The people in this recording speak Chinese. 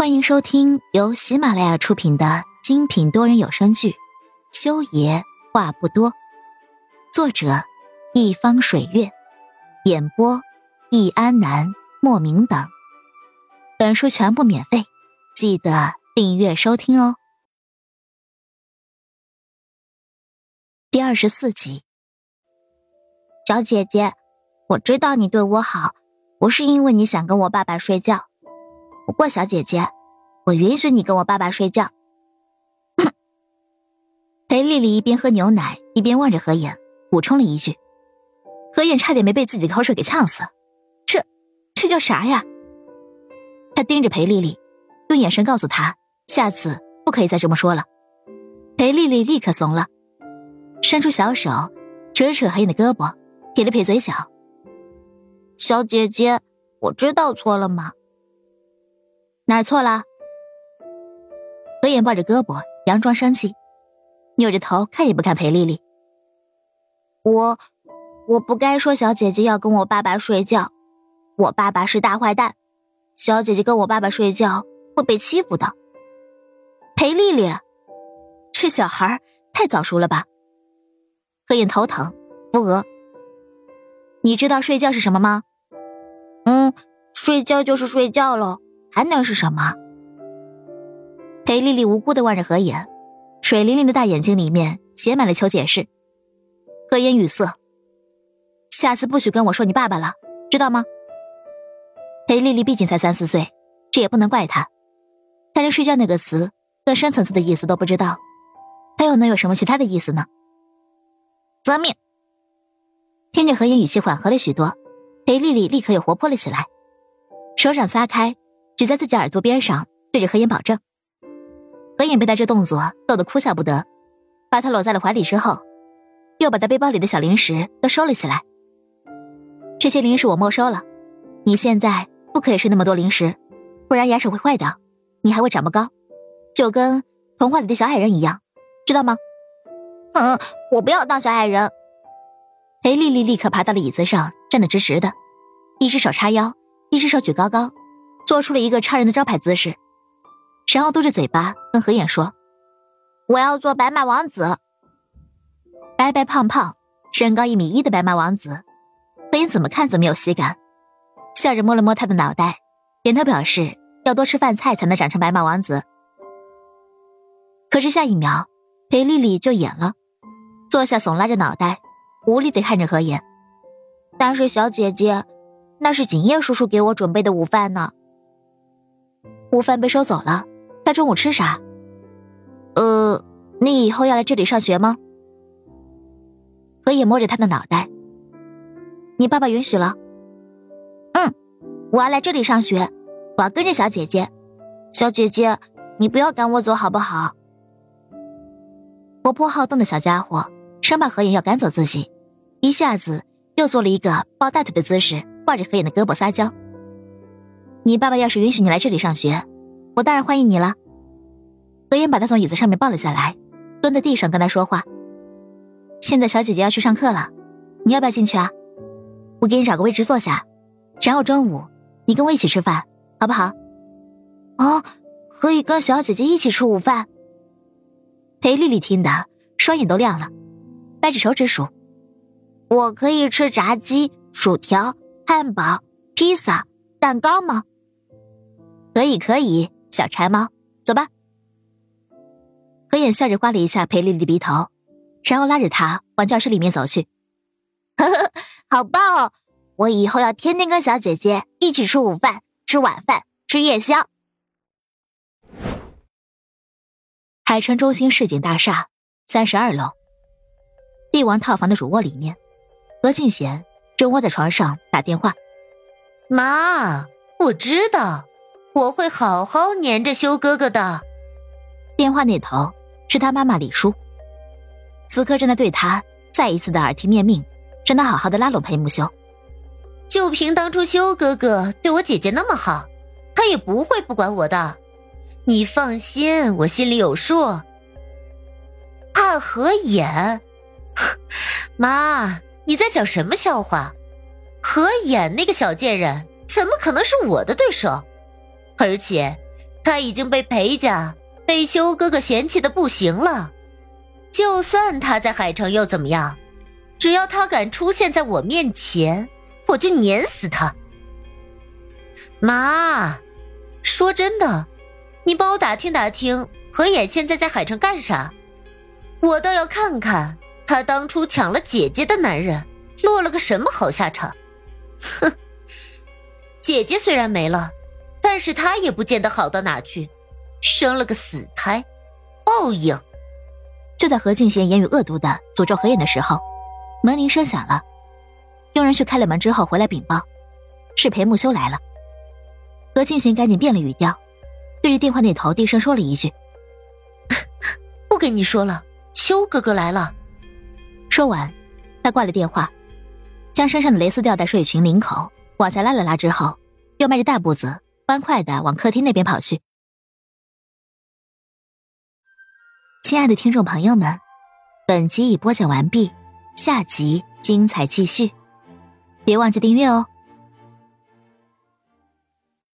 欢迎收听由喜马拉雅出品的精品多人有声剧《修爷话不多》，作者：一方水月，演播：易安南、莫名等。本书全部免费，记得订阅收听哦。第二十四集，小姐姐，我知道你对我好，不是因为你想跟我爸爸睡觉。不过，小姐姐，我允许你跟我爸爸睡觉。裴丽丽一边喝牛奶，一边望着何影，补充了一句：“何影差点没被自己的口水给呛死。这，这叫啥呀？”他盯着裴丽丽，用眼神告诉她，下次不可以再这么说了。裴丽丽立刻怂了，伸出小手，扯了扯何影的胳膊，撇了撇嘴角：“小姐姐，我知道错了吗？”哪儿错了？何言抱着胳膊，佯装生气，扭着头看也不看裴丽丽。我，我不该说小姐姐要跟我爸爸睡觉。我爸爸是大坏蛋，小姐姐跟我爸爸睡觉会被欺负的。裴丽丽，这小孩太早熟了吧？何言头疼，扶额。你知道睡觉是什么吗？嗯，睡觉就是睡觉喽。还能是什么？裴丽丽无辜的望着何言，水灵灵的大眼睛里面写满了求解释。何言语塞，下次不许跟我说你爸爸了，知道吗？裴丽丽毕竟才三四岁，这也不能怪她。她连睡觉那个词更深层次的意思都不知道，她又能有什么其他的意思呢？遵命。听着何言语气缓和了许多，裴丽丽立刻又活泼了起来，手掌撒开。举在自己耳朵边上，对着何影保证。何影被他这动作逗得哭笑不得，把他搂在了怀里之后，又把他背包里的小零食都收了起来。这些零食我没收了，你现在不可以吃那么多零食，不然牙齿会坏掉，你还会长不高，就跟童话里的小矮人一样，知道吗？嗯，我不要当小矮人。裴丽丽立刻爬到了椅子上，站得直直的，一只手叉腰，一只手举高高。做出了一个超人的招牌姿势，然后嘟着嘴巴跟何眼说：“我要做白马王子。”白白胖胖、身高一米一的白马王子，何眼怎么看怎么有喜感，笑着摸了摸他的脑袋，点头表示要多吃饭菜才能长成白马王子。可是下一秒，裴丽丽就演了，坐下耸拉着脑袋，无力的看着何眼。但是小姐姐，那是景叶叔叔给我准备的午饭呢。午饭被收走了，他中午吃啥？呃，你以后要来这里上学吗？何野摸着他的脑袋。你爸爸允许了。嗯，我要来这里上学，我要跟着小姐姐。小姐姐，你不要赶我走好不好？活泼好动的小家伙，生怕何野要赶走自己，一下子又做了一个抱大腿的姿势，抱着何野的胳膊撒娇。你爸爸要是允许你来这里上学，我当然欢迎你了。何言把他从椅子上面抱了下来，蹲在地上跟他说话。现在小姐姐要去上课了，你要不要进去啊？我给你找个位置坐下，然后中午你跟我一起吃饭，好不好？哦，可以跟小姐姐一起吃午饭。裴丽丽听得双眼都亮了，掰着手指数：我可以吃炸鸡、薯条、汉堡、披萨、蛋糕吗？可以，可以，小柴猫，走吧。何眼笑着刮了一下裴丽丽的鼻头，然后拉着她往教室里面走去。呵呵，好棒哦！我以后要天天跟小姐姐一起吃午饭、吃晚饭、吃夜宵。海城中心市井大厦三十二楼，帝王套房的主卧里面，何静贤正窝在床上打电话。妈，我知道。我会好好黏着修哥哥的。电话那头是他妈妈李叔，此刻正在对他再一次的耳提面命，让他好好的拉拢裴木修。就凭当初修哥哥对我姐姐那么好，他也不会不管我的。你放心，我心里有数。怕合眼？妈，你在讲什么笑话？合眼那个小贱人怎么可能是我的对手？而且，他已经被裴家、被修哥哥嫌弃的不行了。就算他在海城又怎么样？只要他敢出现在我面前，我就碾死他。妈，说真的，你帮我打听打听何衍现在在海城干啥？我倒要看看他当初抢了姐姐的男人落了个什么好下场。哼，姐姐虽然没了，但是他也不见得好到哪去，生了个死胎，报应。就在何静贤言语恶毒的诅咒何衍的时候，门铃声响了。佣人去开了门之后回来禀报，是裴木修来了。何静贤赶紧变了语调，对着电话那头低声说了一句：“不跟你说了，修哥哥来了。”说完，他挂了电话，将身上的蕾丝吊带睡裙领口往下拉了拉之后，又迈着大步子欢快的往客厅那边跑去。亲爱的听众朋友们，本集已播讲完毕，下集精彩继续，别忘记订阅哦。